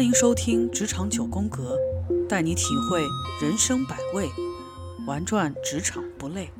欢迎收听《职场九宫格》，带你体会人生百味，玩转职场不累。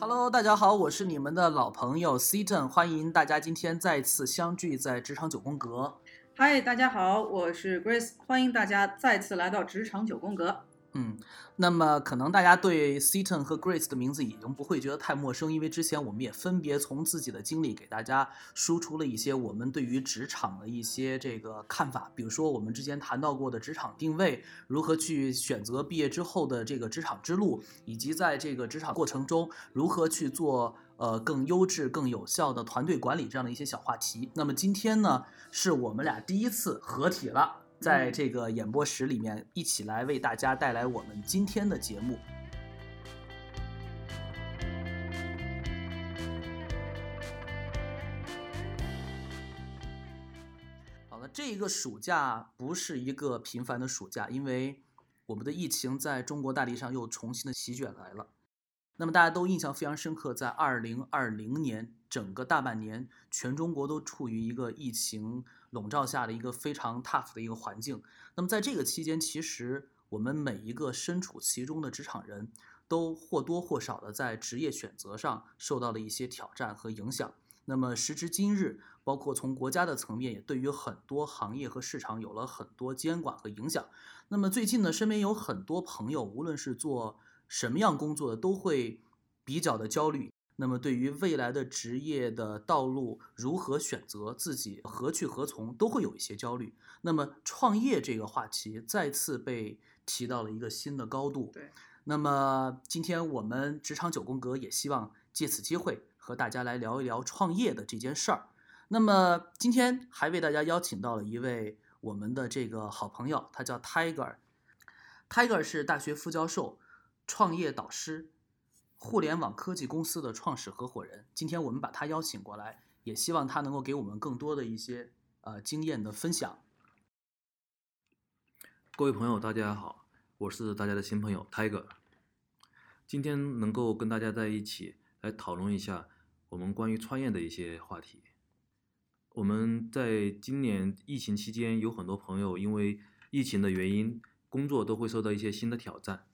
Hello，大家好，我是你们的老朋友 Seaton，欢迎大家今天再次相聚在职场九宫格。嗨，大家好，我是 Grace，欢迎大家再次来到职场九宫格。嗯，那么可能大家对 Seaton 和 Grace 的名字已经不会觉得太陌生，因为之前我们也分别从自己的经历给大家输出了一些我们对于职场的一些这个看法，比如说我们之前谈到过的职场定位，如何去选择毕业之后的这个职场之路，以及在这个职场过程中如何去做呃更优质、更有效的团队管理这样的一些小话题。那么今天呢，是我们俩第一次合体了。在这个演播室里面，一起来为大家带来我们今天的节目。好了，这一个暑假不是一个平凡的暑假，因为我们的疫情在中国大地上又重新的席卷来了。那么大家都印象非常深刻，在二零二零年整个大半年，全中国都处于一个疫情。笼罩下的一个非常 tough 的一个环境。那么在这个期间，其实我们每一个身处其中的职场人都或多或少的在职业选择上受到了一些挑战和影响。那么时至今日，包括从国家的层面，也对于很多行业和市场有了很多监管和影响。那么最近呢，身边有很多朋友，无论是做什么样工作的，都会比较的焦虑。那么，对于未来的职业的道路如何选择，自己何去何从，都会有一些焦虑。那么，创业这个话题再次被提到了一个新的高度。对。那么，今天我们职场九宫格也希望借此机会和大家来聊一聊创业的这件事儿。那么，今天还为大家邀请到了一位我们的这个好朋友，他叫 Tiger。Tiger 是大学副教授，创业导师。互联网科技公司的创始合伙人，今天我们把他邀请过来，也希望他能够给我们更多的一些呃经验的分享。各位朋友，大家好，我是大家的新朋友 Tiger。今天能够跟大家在一起来讨论一下我们关于创业的一些话题。我们在今年疫情期间，有很多朋友因为疫情的原因，工作都会受到一些新的挑战。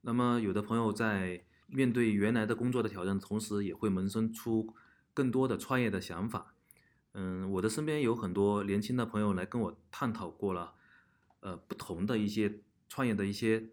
那么有的朋友在面对原来的工作的挑战，同时也会萌生出更多的创业的想法。嗯，我的身边有很多年轻的朋友来跟我探讨过了，呃，不同的一些创业的一些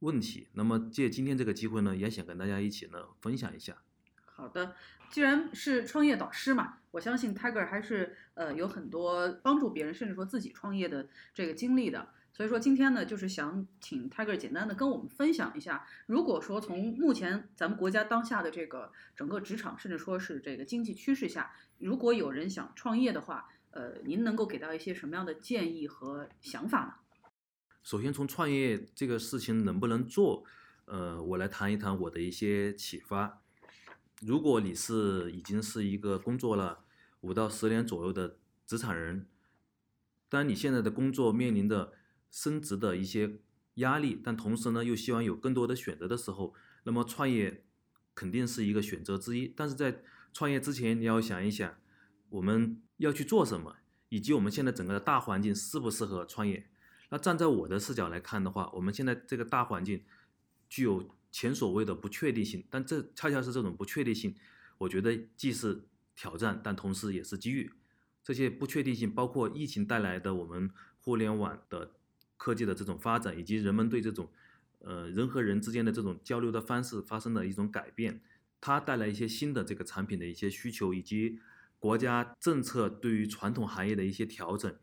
问题。那么借今天这个机会呢，也想跟大家一起呢分享一下。好的，既然是创业导师嘛，我相信 Tiger 还是呃有很多帮助别人，甚至说自己创业的这个经历的。所以说今天呢，就是想请 Tiger 简单的跟我们分享一下，如果说从目前咱们国家当下的这个整个职场，甚至说是这个经济趋势下，如果有人想创业的话，呃，您能够给到一些什么样的建议和想法呢？首先从创业这个事情能不能做，呃，我来谈一谈我的一些启发。如果你是已经是一个工作了五到十年左右的职场人，当你现在的工作面临的升职的一些压力，但同时呢，又希望有更多的选择的时候，那么创业肯定是一个选择之一。但是在创业之前，你要想一想，我们要去做什么，以及我们现在整个的大环境适不适合创业。那站在我的视角来看的话，我们现在这个大环境具有前所未的不确定性，但这恰恰是这种不确定性，我觉得既是挑战，但同时也是机遇。这些不确定性包括疫情带来的我们互联网的。科技的这种发展，以及人们对这种，呃，人和人之间的这种交流的方式发生了一种改变，它带来一些新的这个产品的一些需求，以及国家政策对于传统行业的一些调整，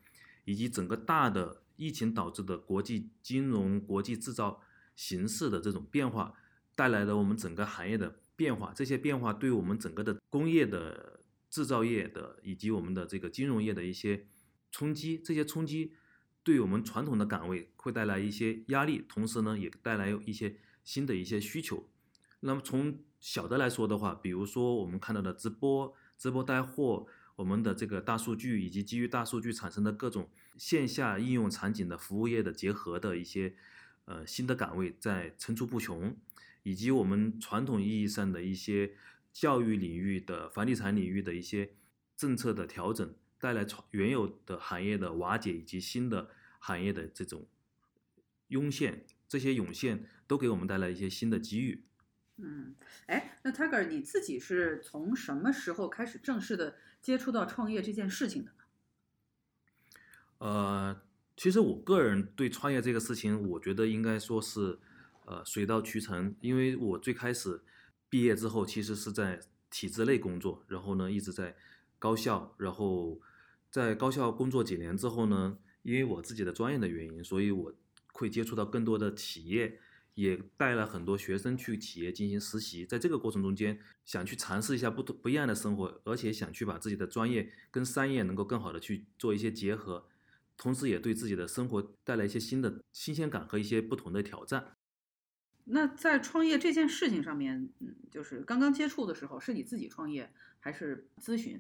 以及整个大的疫情导致的国际金融、国际制造形势的这种变化，带来了我们整个行业的变化。这些变化对我们整个的工业的制造业的，以及我们的这个金融业的一些冲击，这些冲击。对我们传统的岗位会带来一些压力，同时呢，也带来一些新的一些需求。那么从小的来说的话，比如说我们看到的直播、直播带货，我们的这个大数据以及基于大数据产生的各种线下应用场景的服务业的结合的一些呃新的岗位在层出不穷，以及我们传统意义上的一些教育领域的房地产领域的一些政策的调整，带来传原有的行业的瓦解以及新的行业的这种涌现，这些涌现都给我们带来一些新的机遇。嗯，哎，那 Tiger 你自己是从什么时候开始正式的接触到创业这件事情的呢？呃，其实我个人对创业这个事情，我觉得应该说是，呃，水到渠成。因为我最开始毕业之后，其实是在体制内工作，然后呢一直在高校，然后在高校工作几年之后呢，因为我自己的专业的原因，所以我会接触到更多的企业，也带了很多学生去企业进行实习。在这个过程中间，想去尝试一下不同不一样的生活，而且想去把自己的专业跟商业能够更好的去做一些结合。同时，也对自己的生活带来一些新的新鲜感和一些不同的挑战。那在创业这件事情上面，嗯，就是刚刚接触的时候，是你自己创业还是咨询？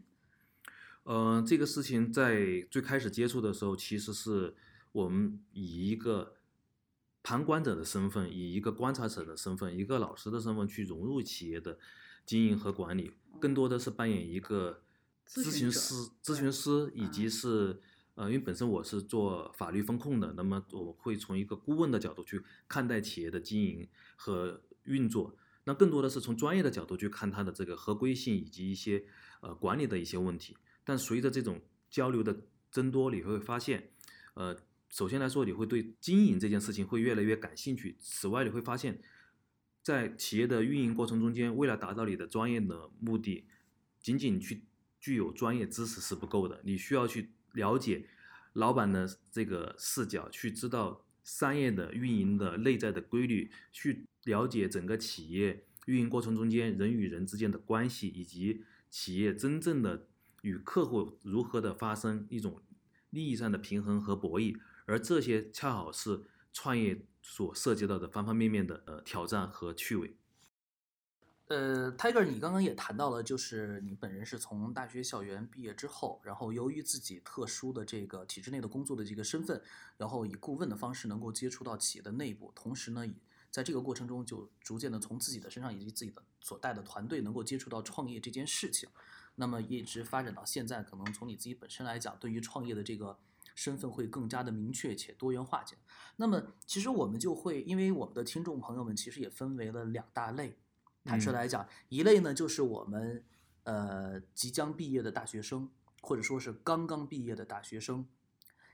呃，这个事情在最开始接触的时候，其实是我们以一个旁观者的身份，以一个观察者的身份，一个老师的身份去融入企业的经营和管理，更多的是扮演一个咨询师、咨询师以及是。呃，因为本身我是做法律风控的，那么我会从一个顾问的角度去看待企业的经营和运作，那更多的是从专业的角度去看它的这个合规性以及一些呃管理的一些问题。但随着这种交流的增多，你会发现，呃，首先来说，你会对经营这件事情会越来越感兴趣。此外，你会发现，在企业的运营过程中间，为了达到你的专业的目的，仅仅去具有专业知识是不够的，你需要去。了解老板的这个视角，去知道商业的运营的内在的规律，去了解整个企业运营过程中间人与人之间的关系，以及企业真正的与客户如何的发生一种利益上的平衡和博弈，而这些恰好是创业所涉及到的方方面面的呃挑战和趣味。呃，Tiger，你刚刚也谈到了，就是你本人是从大学校园毕业之后，然后由于自己特殊的这个体制内的工作的这个身份，然后以顾问的方式能够接触到企业的内部，同时呢，在这个过程中就逐渐的从自己的身上以及自己的所带的团队能够接触到创业这件事情，那么一直发展到现在，可能从你自己本身来讲，对于创业的这个身份会更加的明确且多元化些。那么其实我们就会，因为我们的听众朋友们其实也分为了两大类。坦率来讲，一类呢就是我们呃即将毕业的大学生，或者说是刚刚毕业的大学生；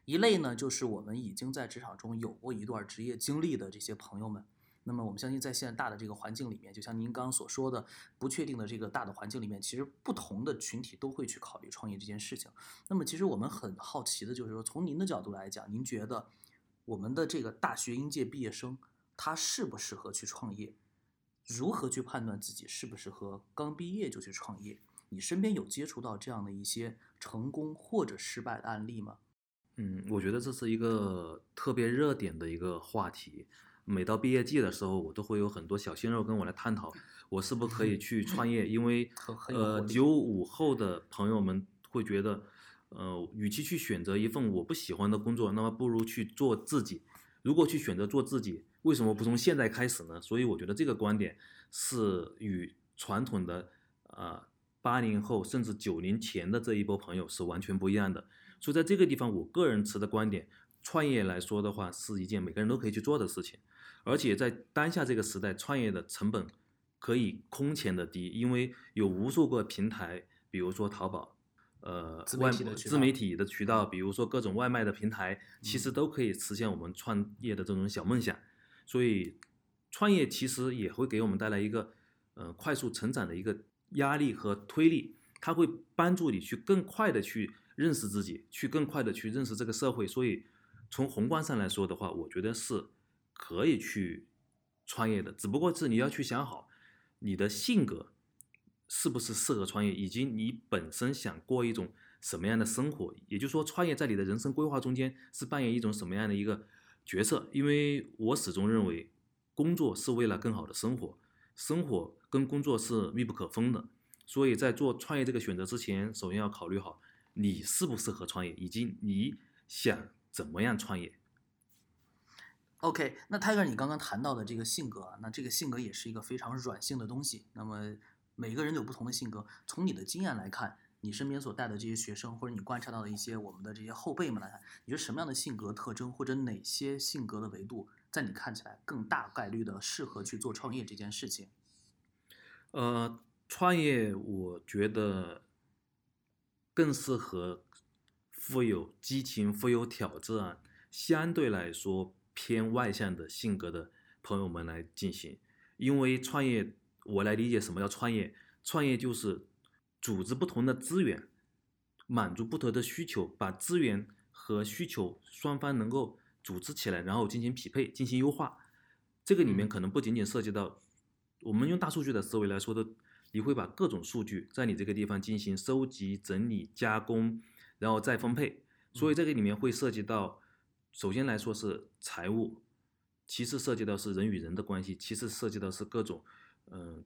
一类呢就是我们已经在职场中有过一段职业经历的这些朋友们。那么我们相信，在现在大的这个环境里面，就像您刚刚所说的，不确定的这个大的环境里面，其实不同的群体都会去考虑创业这件事情。那么其实我们很好奇的就是说，从您的角度来讲，您觉得我们的这个大学应届毕业生他适不适合去创业？如何去判断自己适不适合刚毕业就去创业？你身边有接触到这样的一些成功或者失败的案例吗？嗯，我觉得这是一个特别热点的一个话题。每到毕业季的时候，我都会有很多小鲜肉跟我来探讨，我是不是可以 去创业？因为呃，九五后的朋友们会觉得，呃，与其去选择一份我不喜欢的工作，那么不如去做自己。如果去选择做自己，为什么不从现在开始呢？所以我觉得这个观点是与传统的呃八零后甚至九零前的这一波朋友是完全不一样的。所以在这个地方，我个人持的观点，创业来说的话，是一件每个人都可以去做的事情。而且在当下这个时代，创业的成本可以空前的低，因为有无数个平台，比如说淘宝。呃，外自媒体的渠道，比如说各种外卖的平台，其实都可以实现我们创业的这种小梦想。所以，创业其实也会给我们带来一个呃快速成长的一个压力和推力，它会帮助你去更快的去认识自己，去更快的去认识这个社会。所以，从宏观上来说的话，我觉得是可以去创业的，只不过是你要去想好你的性格。是不是适合创业，以及你本身想过一种什么样的生活？也就是说，创业在你的人生规划中间是扮演一种什么样的一个角色？因为我始终认为，工作是为了更好的生活，生活跟工作是密不可分的。所以在做创业这个选择之前，首先要考虑好你适不适合创业，以及你想怎么样创业。OK，那 Tiger，你刚刚谈到的这个性格啊，那这个性格也是一个非常软性的东西。那么每个人有不同的性格，从你的经验来看，你身边所带的这些学生，或者你观察到的一些我们的这些后辈们来看，你觉得什么样的性格特征，或者哪些性格的维度，在你看起来更大概率的适合去做创业这件事情？呃，创业我觉得更适合富有激情、富有挑战，相对来说。偏外向的性格的朋友们来进行，因为创业，我来理解什么叫创业。创业就是组织不同的资源，满足不同的需求，把资源和需求双方能够组织起来，然后进行匹配，进行优化。这个里面可能不仅仅涉及到我们用大数据的思维来说的，你会把各种数据在你这个地方进行收集、整理、加工，然后再分配。所以这个里面会涉及到。首先来说是财务，其次涉及到是人与人的关系，其次涉及到是各种，嗯，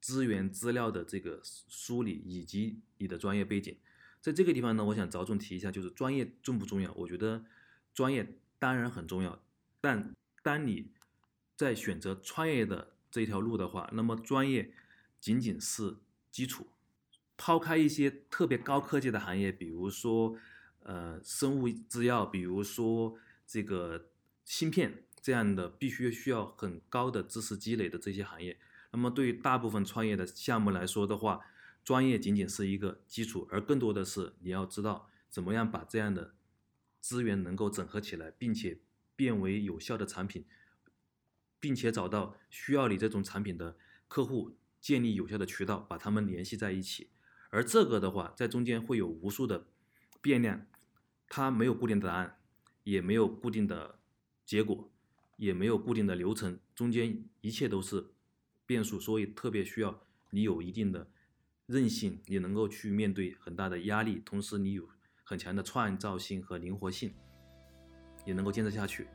资源资料的这个梳理以及你的专业背景。在这个地方呢，我想着重提一下，就是专业重不重要？我觉得专业当然很重要，但当你在选择创业的这条路的话，那么专业仅仅是基础。抛开一些特别高科技的行业，比如说。呃，生物制药，比如说这个芯片这样的，必须需要很高的知识积累的这些行业。那么，对于大部分创业的项目来说的话，专业仅仅是一个基础，而更多的是你要知道怎么样把这样的资源能够整合起来，并且变为有效的产品，并且找到需要你这种产品的客户，建立有效的渠道，把他们联系在一起。而这个的话，在中间会有无数的变量。它没有固定的答案，也没有固定的结果，也没有固定的流程，中间一切都是变数，所以特别需要你有一定的韧性，你能够去面对很大的压力，同时你有很强的创造性和灵活性，也能够坚持下去。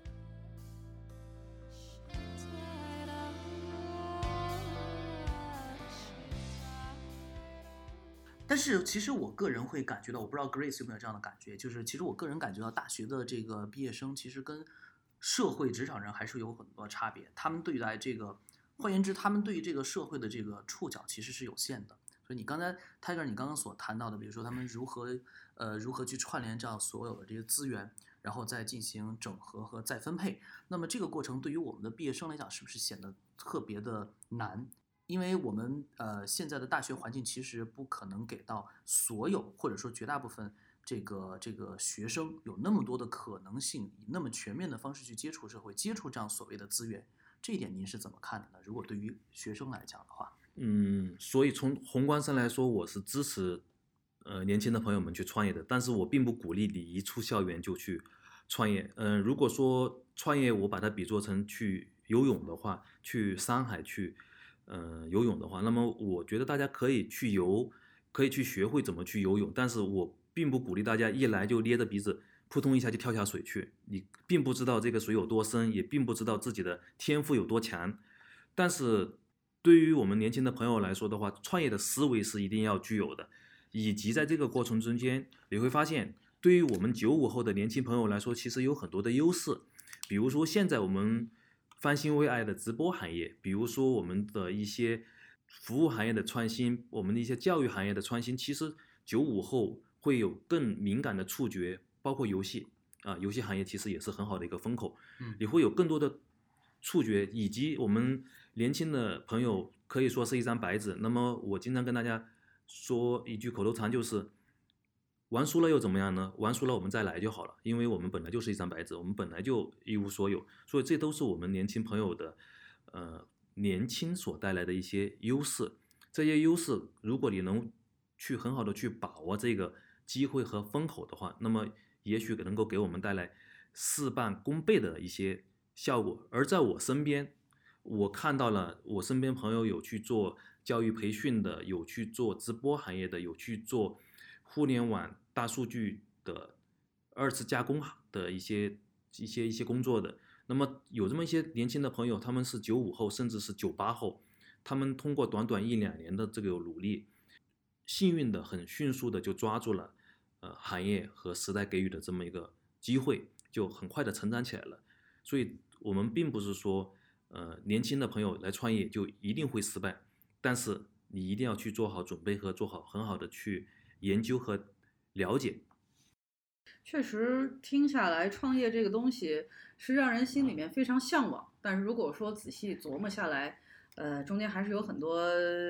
但是其实我个人会感觉到，我不知道 Grace 有没有这样的感觉，就是其实我个人感觉到大学的这个毕业生其实跟社会职场人还是有很多差别。他们对待这个，换言之，他们对于这个社会的这个触角其实是有限的。所以你刚才 Tiger 你刚刚所谈到的，比如说他们如何呃如何去串联这样所有的这些资源，然后再进行整合和再分配，那么这个过程对于我们的毕业生来讲，是不是显得特别的难？因为我们呃现在的大学环境其实不可能给到所有或者说绝大部分这个这个学生有那么多的可能性，以那么全面的方式去接触社会，接触这样所谓的资源，这一点您是怎么看的呢？如果对于学生来讲的话，嗯，所以从宏观上来说，我是支持呃年轻的朋友们去创业的，但是我并不鼓励你一出校园就去创业。嗯，如果说创业，我把它比作成去游泳的话，去山海去。嗯，游泳的话，那么我觉得大家可以去游，可以去学会怎么去游泳，但是我并不鼓励大家一来就捏着鼻子扑通一下就跳下水去。你并不知道这个水有多深，也并不知道自己的天赋有多强。但是对于我们年轻的朋友来说的话，创业的思维是一定要具有的，以及在这个过程中间，你会发现，对于我们九五后的年轻朋友来说，其实有很多的优势，比如说现在我们。翻新为爱的直播行业，比如说我们的一些服务行业的创新，我们的一些教育行业的创新，其实九五后会有更敏感的触觉，包括游戏啊，游戏行业其实也是很好的一个风口，嗯，你会有更多的触觉，以及我们年轻的朋友可以说是一张白纸。那么我经常跟大家说一句口头禅，就是。玩输了又怎么样呢？玩输了我们再来就好了，因为我们本来就是一张白纸，我们本来就一无所有，所以这都是我们年轻朋友的，呃，年轻所带来的一些优势。这些优势，如果你能去很好的去把握这个机会和风口的话，那么也许能够给我们带来事半功倍的一些效果。而在我身边，我看到了我身边朋友有去做教育培训的，有去做直播行业的，有去做。互联网大数据的二次加工的一些一些一些工作的，那么有这么一些年轻的朋友，他们是九五后，甚至是九八后，他们通过短短一两年的这个努力，幸运的很迅速的就抓住了呃行业和时代给予的这么一个机会，就很快的成长起来了。所以我们并不是说，呃，年轻的朋友来创业就一定会失败，但是你一定要去做好准备和做好很好的去研究和了解。确实听下来，创业这个东西是让人心里面非常向往，但是如果说仔细琢磨下来，呃，中间还是有很多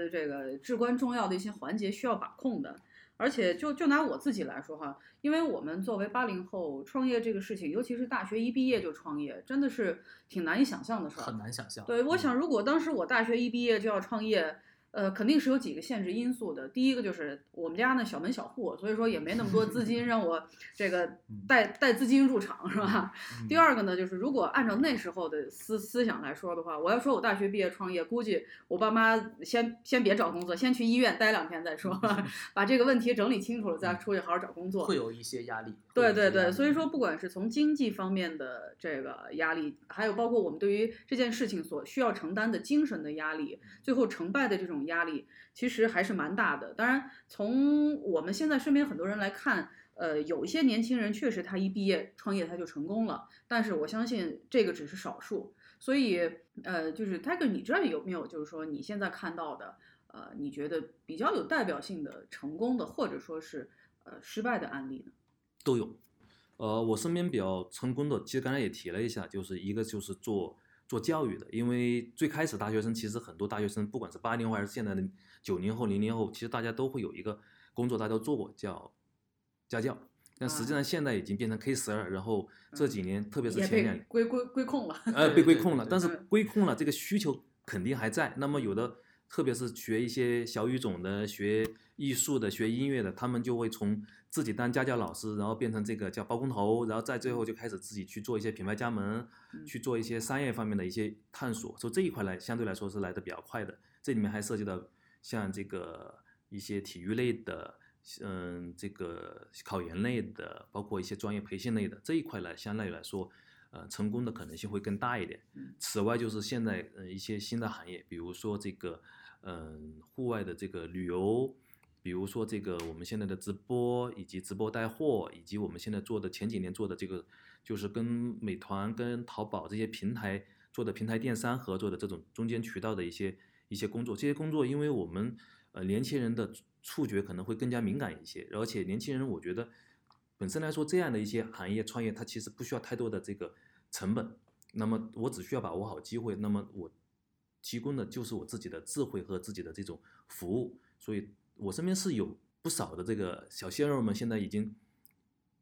这个至关重要的一些环节需要把控的。而且就就拿我自己来说哈，因为我们作为八零后，创业这个事情，尤其是大学一毕业就创业，真的是挺难以想象的事儿。很难想象。对，我想如果当时我大学一毕业就要创业。呃，肯定是有几个限制因素的。第一个就是我们家呢小门小户，所以说也没那么多资金 让我这个带带资金入场，是吧？第二个呢，就是如果按照那时候的思思想来说的话，我要说我大学毕业创业，估计我爸妈先先别找工作，先去医院待两天再说，把这个问题整理清楚了再出去好好找工作。会有一些压力。对对对，所以说不管是从经济方面的这个压力，还有包括我们对于这件事情所需要承担的精神的压力，最后成败的这种。压力其实还是蛮大的。当然，从我们现在身边很多人来看，呃，有一些年轻人确实他一毕业创业他就成功了，但是我相信这个只是少数。所以，呃，就是 Tiger，你这儿有没有就是说你现在看到的，呃，你觉得比较有代表性的成功的或者说是呃失败的案例呢？都有。呃，我身边比较成功的，其实刚才也提了一下，就是一个就是做。做教育的，因为最开始大学生其实很多大学生，不管是八零后还是现在的九零后、零零后，其实大家都会有一个工作，大家都做过叫家教。但实际上现在已经变成 K 十二，然后这几年特别是前两年归归归控了，呃，被归控了。但是归控了，这个需求肯定还在。那么有的。特别是学一些小语种的、学艺术的、学音乐的，他们就会从自己当家教老师，然后变成这个叫包工头，然后在最后就开始自己去做一些品牌加盟，去做一些商业方面的一些探索。所以这一块来相对来说是来的比较快的。这里面还涉及到像这个一些体育类的，嗯，这个考研类的，包括一些专业培训类的这一块来，相对来说，呃，成功的可能性会更大一点。此外，就是现在呃一些新的行业，比如说这个。嗯，户外的这个旅游，比如说这个我们现在的直播，以及直播带货，以及我们现在做的前几年做的这个，就是跟美团、跟淘宝这些平台做的平台电商合作的这种中间渠道的一些一些工作。这些工作，因为我们呃年轻人的触觉可能会更加敏感一些，而且年轻人我觉得本身来说这样的一些行业创业，它其实不需要太多的这个成本。那么我只需要把握好机会，那么我。提供的就是我自己的智慧和自己的这种服务，所以我身边是有不少的这个小鲜肉们，现在已经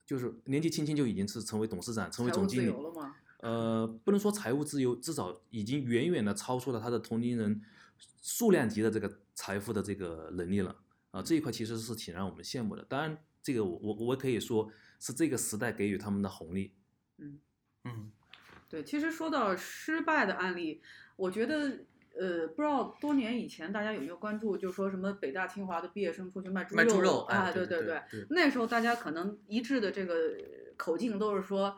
就是年纪轻轻就已经是成为董事长、成为总经理了吗？呃，不能说财务自由，至少已经远远的超出了他的同龄人数量级的这个财富的这个能力了啊！这一块其实是挺让我们羡慕的。当然，这个我我我可以说是这个时代给予他们的红利。嗯嗯，对，其实说到失败的案例。我觉得，呃，不知道多年以前大家有没有关注，就说什么北大清华的毕业生出去卖猪肉啊？对对对，那时候大家可能一致的这个口径都是说，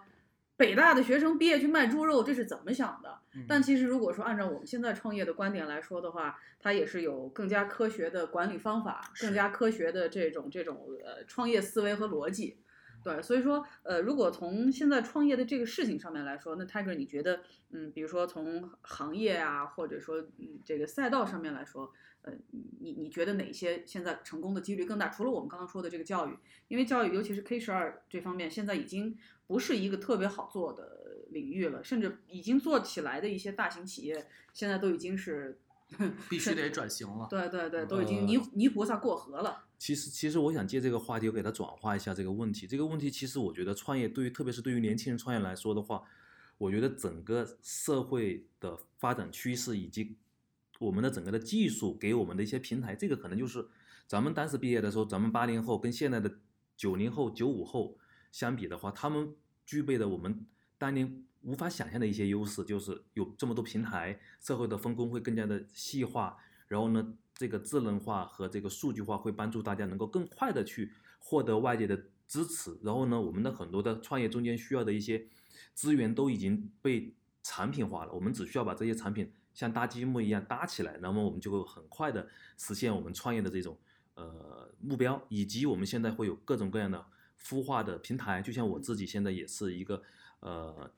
北大的学生毕业去卖猪肉，这是怎么想的？但其实如果说按照我们现在创业的观点来说的话，它也是有更加科学的管理方法，更加科学的这种这种呃创业思维和逻辑。对，所以说，呃，如果从现在创业的这个事情上面来说，那 Tiger，你觉得，嗯，比如说从行业啊，或者说，嗯，这个赛道上面来说，呃，你你觉得哪些现在成功的几率更大？除了我们刚刚说的这个教育，因为教育，尤其是 K 十二这方面，现在已经不是一个特别好做的领域了，甚至已经做起来的一些大型企业，现在都已经是必须得转型了。对对对，都已经泥泥菩萨过河了。其实，其实我想借这个话题，我给他转化一下这个问题。这个问题，其实我觉得创业对于，特别是对于年轻人创业来说的话，我觉得整个社会的发展趋势以及我们的整个的技术给我们的一些平台，这个可能就是咱们当时毕业的时候，咱们八零后跟现在的九零后、九五后相比的话，他们具备的我们当年无法想象的一些优势，就是有这么多平台，社会的分工会更加的细化，然后呢。这个智能化和这个数据化会帮助大家能够更快的去获得外界的支持，然后呢，我们的很多的创业中间需要的一些资源都已经被产品化了，我们只需要把这些产品像搭积木一样搭起来，那么我们就会很快的实现我们创业的这种呃目标，以及我们现在会有各种各样的孵化的平台，就像我自己现在也是一个呃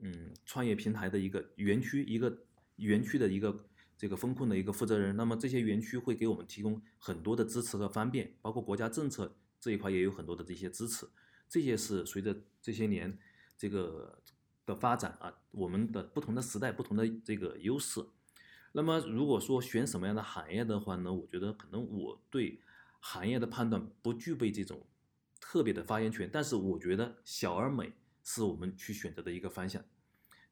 嗯创业平台的一个园区一个园区的一个这个风控的一个负责人。那么这些园区会给我们提供很多的支持和方便，包括国家政策这一块也有很多的这些支持。这些是随着这些年这个的发展啊，我们的不同的时代不同的这个优势。那么如果说选什么样的行业的话呢，我觉得可能我对行业的判断不具备这种特别的发言权，但是我觉得小而美是我们去选择的一个方向。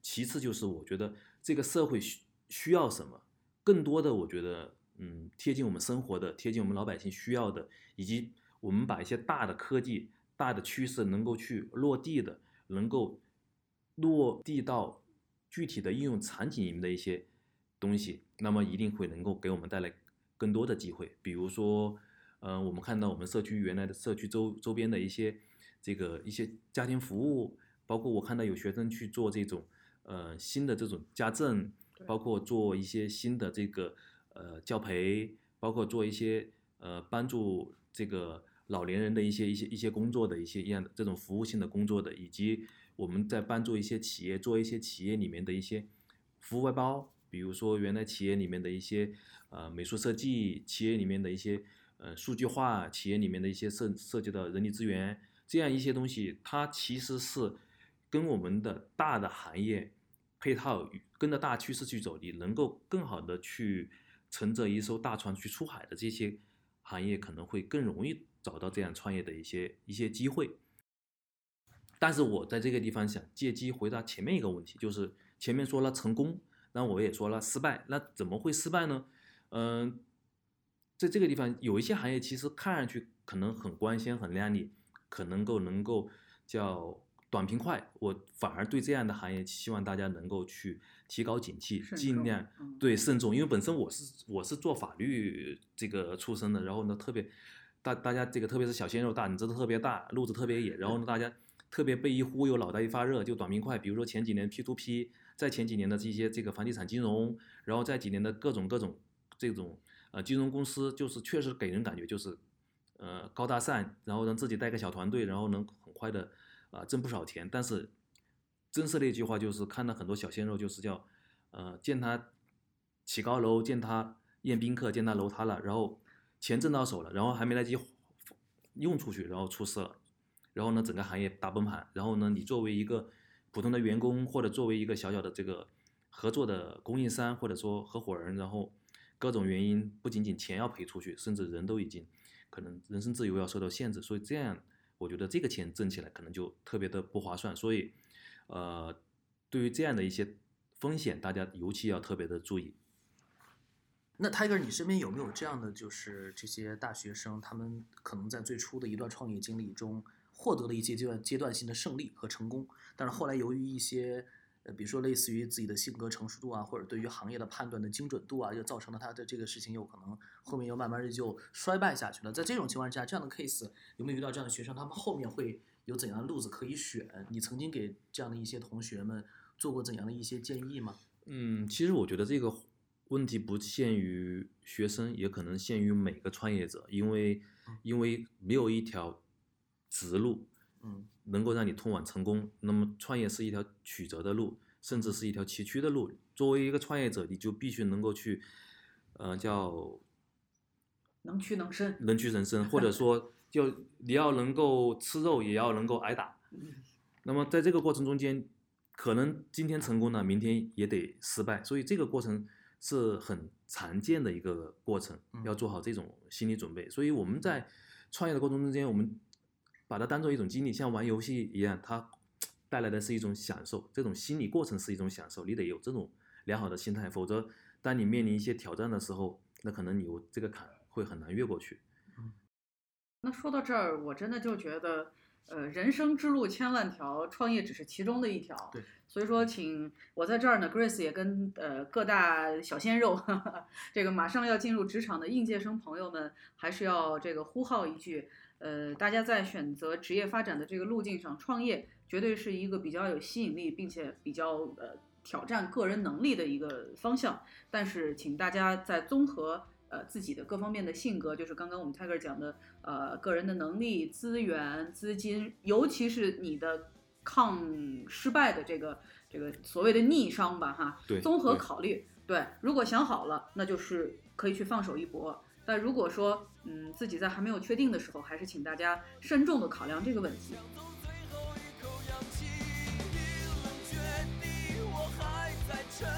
其次就是我觉得这个社会需需要什么，更多的我觉得嗯贴近我们生活的，贴近我们老百姓需要的，以及我们把一些大的科技、大的趋势能够去落地的，能够落地到具体的应用场景里面的一些。东西，那么一定会能够给我们带来更多的机会。比如说，嗯，我们看到我们社区原来的社区周周边的一些这个一些家庭服务，包括我看到有学生去做这种呃新的这种家政，包括做一些新的这个呃教培，包括做一些呃帮助这个老年人的一些一些一些工作的一些一样的这种服务性的工作的，以及我们在帮助一些企业做一些企业里面的一些服务外包。比如说，原来企业里面的一些呃美术设计，企业里面的一些呃数据化，企业里面的一些涉涉及到人力资源这样一些东西，它其实是跟我们的大的行业配套，跟着大趋势去走，你能够更好的去乘着一艘大船去出海的这些行业，可能会更容易找到这样创业的一些一些机会。但是我在这个地方想借机回答前面一个问题，就是前面说了成功。那我也说了失败，那怎么会失败呢？嗯，在这个地方有一些行业其实看上去可能很光鲜、很亮丽，可能够能够叫短平快。我反而对这样的行业，希望大家能够去提高警惕，尽量对慎重。因为本身我是我是做法律这个出身的，然后呢特别大大家这个特别是小鲜肉大，你知道特别大，路子特别野，然后呢大家特别被一忽悠，脑袋一发热就短平快。比如说前几年 P to P。在前几年的这些这个房地产金融，然后在几年的各种各种这种呃金融公司，就是确实给人感觉就是呃高大上，然后让自己带个小团队，然后能很快的啊挣不少钱。但是真实的一句话就是看到很多小鲜肉，就是叫呃见他起高楼，见他宴宾客，见他楼塌了，然后钱挣到手了，然后还没来及用出去，然后出事了，然后呢整个行业大崩盘，然后呢你作为一个。普通的员工，或者作为一个小小的这个合作的供应商，或者说合伙人，然后各种原因，不仅仅钱要赔出去，甚至人都已经可能人身自由要受到限制，所以这样，我觉得这个钱挣起来可能就特别的不划算。所以，呃，对于这样的一些风险，大家尤其要特别的注意。那 Tiger，你身边有没有这样的，就是这些大学生，他们可能在最初的一段创业经历中？获得了一些阶段阶段性的胜利和成功，但是后来由于一些，呃，比如说类似于自己的性格成熟度啊，或者对于行业的判断的精准度啊，就造成了他的这个事情有可能后面又慢慢的就衰败下去了。在这种情况下，这样的 case 有没有遇到这样的学生？他们后面会有怎样的路子可以选？你曾经给这样的一些同学们做过怎样的一些建议吗？嗯，其实我觉得这个问题不限于学生，也可能限于每个创业者，因为因为没有一条。直路，嗯，能够让你通往成功。那么创业是一条曲折的路，甚至是一条崎岖的路。作为一个创业者，你就必须能够去，呃，叫能屈能伸，能屈能伸，或者说，就你要能够吃肉，也要能够挨打。那么在这个过程中间，可能今天成功了，明天也得失败。所以这个过程是很常见的一个过程，要做好这种心理准备。所以我们在创业的过程中间，我们。把它当做一种经历，像玩游戏一样，它 带来的是一种享受。这种心理过程是一种享受，你得有这种良好的心态，否则当你面临一些挑战的时候，那可能你这个坎会很难越过去。嗯，那说到这儿，我真的就觉得，呃，人生之路千万条，创业只是其中的一条。对，所以说，请我在这儿呢，Grace 也跟呃各大小鲜肉，这个马上要进入职场的应届生朋友们，还是要这个呼号一句。呃，大家在选择职业发展的这个路径上，创业绝对是一个比较有吸引力，并且比较呃挑战个人能力的一个方向。但是，请大家在综合呃自己的各方面的性格，就是刚刚我们 Tiger 讲的，呃，个人的能力、资源、资金，尤其是你的抗失败的这个这个所谓的逆商吧，哈，对综合考虑。对，如果想好了，那就是可以去放手一搏。但如果说，嗯，自己在还没有确定的时候，还是请大家慎重的考量这个问题。沉，